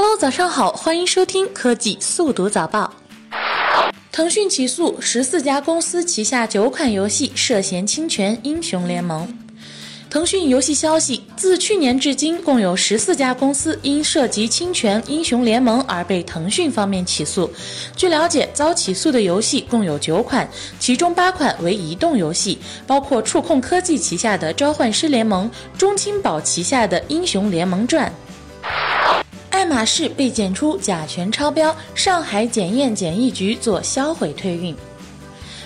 Hello，早上好，欢迎收听科技速读早报。腾讯起诉十四家公司旗下九款游戏涉嫌侵权，《英雄联盟》。腾讯游戏消息，自去年至今，共有十四家公司因涉及侵权《英雄联盟》而被腾讯方面起诉。据了解，遭起诉的游戏共有九款，其中八款为移动游戏，包括触控科技旗下的《召唤师联盟》、中青宝旗下的《英雄联盟传》。爱马仕被检出甲醛超标，上海检验检疫局做销毁退运。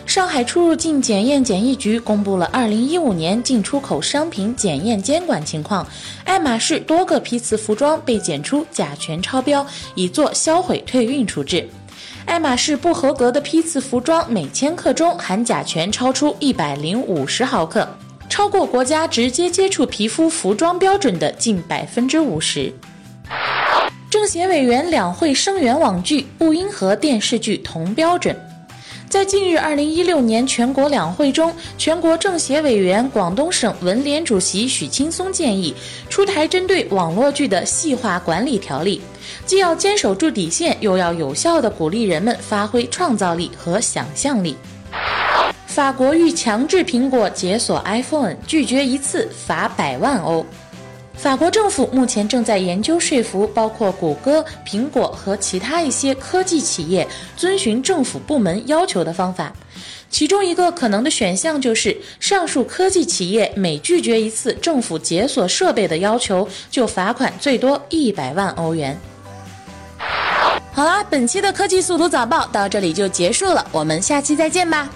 上海出入境检验检疫局公布了2015年进出口商品检验监管情况，爱马仕多个批次服装被检出甲醛超标，已做销毁退运处置。爱马仕不合格的批次服装每千克中含甲醛超出一百零五十毫克，超过国家直接接触皮肤服装标准的近百分之五十。政协委员两会声援网剧不应和电视剧同标准。在近日二零一六年全国两会中，全国政协委员、广东省文联主席许青松建议出台针对网络剧的细化管理条例，既要坚守住底线，又要有效地鼓励人们发挥创造力和想象力。法国欲强制苹果解锁 iPhone，拒绝一次罚百万欧。法国政府目前正在研究说服包括谷歌、苹果和其他一些科技企业遵循政府部门要求的方法。其中一个可能的选项就是，上述科技企业每拒绝一次政府解锁设备的要求，就罚款最多一百万欧元。好啦，本期的科技速读早报到这里就结束了，我们下期再见吧。